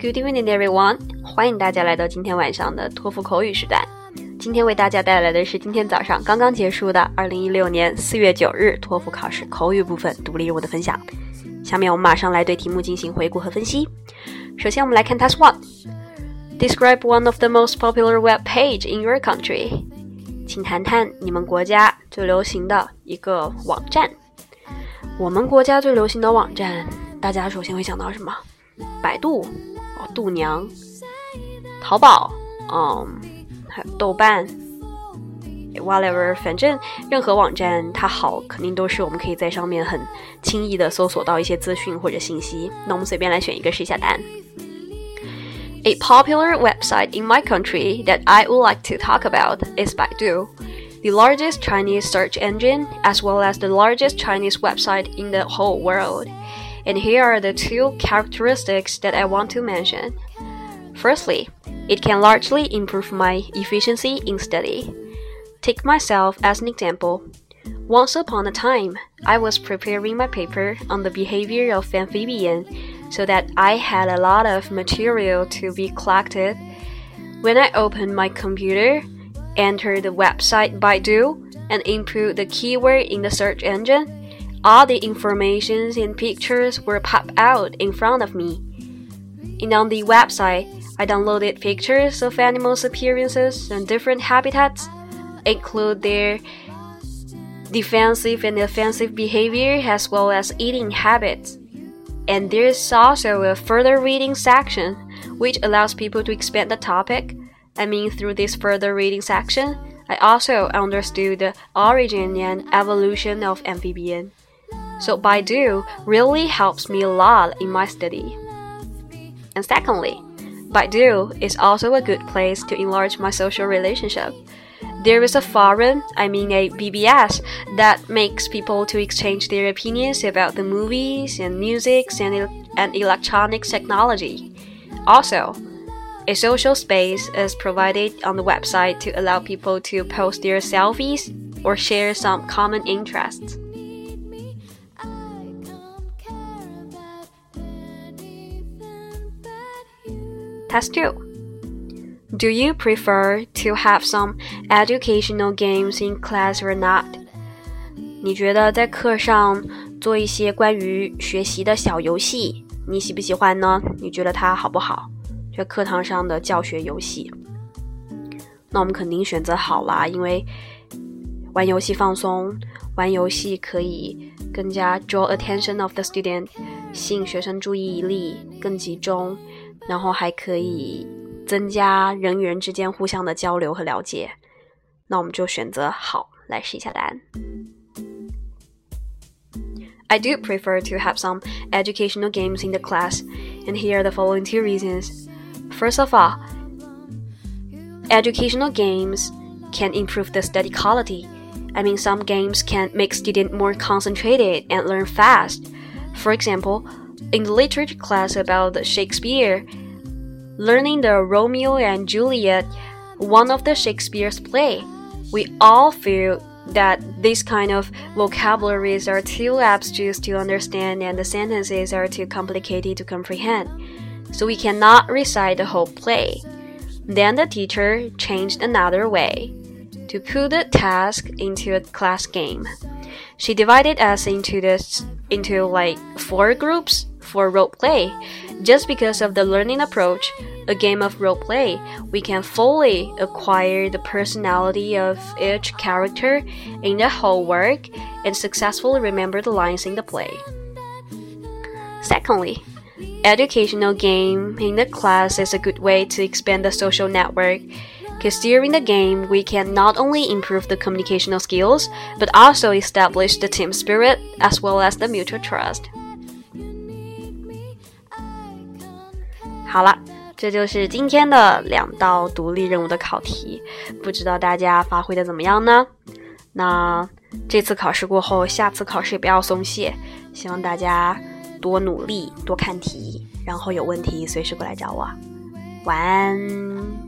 Good evening, everyone！欢迎大家来到今天晚上的托福口语时段。 今天为大家带来的是今天早上刚刚结束的二零一六年四月九日托福考试口语部分独立任务的分享。下面我们马上来对题目进行回顾和分析。首先，我们来看 Task One。Describe one of the most popular web page in your country。请谈谈你们国家最流行的一个网站。我们国家最流行的网站，大家首先会想到什么？百度。哦度娘、淘宝，嗯，豆瓣，whatever，反正任何网站它好，肯定都是我们可以在上面很轻易的搜索到一些资讯或者信息。那我们随便来选一个试一下答案。A popular website in my country that I would like to talk about is Baidu, the largest Chinese search engine as well as the largest Chinese website in the whole world. And here are the two characteristics that I want to mention. Firstly, it can largely improve my efficiency in study. Take myself as an example. Once upon a time, I was preparing my paper on the behavior of amphibian so that I had a lot of material to be collected. When I opened my computer, entered the website Baidu, and input the keyword in the search engine, all the informations and pictures were popped out in front of me. And on the website, I downloaded pictures of animals' appearances and different habitats, include their defensive and offensive behavior as well as eating habits. And there's also a further reading section, which allows people to expand the topic. I mean, through this further reading section, I also understood the origin and evolution of amphibian. So Baidu really helps me a lot in my study. And secondly, Baidu is also a good place to enlarge my social relationship. There is a forum, I mean a BBS, that makes people to exchange their opinions about the movies and music and, and electronic technology. Also, a social space is provided on the website to allow people to post their selfies or share some common interests. Task Two. Do you prefer to have some educational games in class or not? 你觉得在课上做一些关于学习的小游戏，你喜不喜欢呢？你觉得它好不好？在课堂上的教学游戏，那我们肯定选择好啦，因为玩游戏放松，玩游戏可以更加 draw attention of the student，吸引学生注意力更集中，然后还可以增加人与人之间互相的交流和了解。那我们就选择好来试一下答案。I do prefer to have some educational games in the class, and here are the following two reasons. First of all, educational games can improve the study quality. I mean, some games can make students more concentrated and learn fast. For example, in the literature class about Shakespeare, learning the Romeo and Juliet, one of the Shakespeare's play, we all feel that these kind of vocabularies are too abstruse to understand and the sentences are too complicated to comprehend. So we cannot recite the whole play. Then the teacher changed another way to put the task into a class game. She divided us into this into like four groups for role play. Just because of the learning approach, a game of role play, we can fully acquire the personality of each character in the whole work and successfully remember the lines in the play. Secondly, educational game in the class is a good way to expand the social network because during the game, we can not only improve the communicational skills, but also establish the team spirit as well as the mutual trust. 好了，这就是今天的两道独立任务的考题，不知道大家发挥的怎么样呢？那 这次考试过后，下次考试也不要松懈。希望大家多努力，多看题，然后有问题随时过来找我。晚安。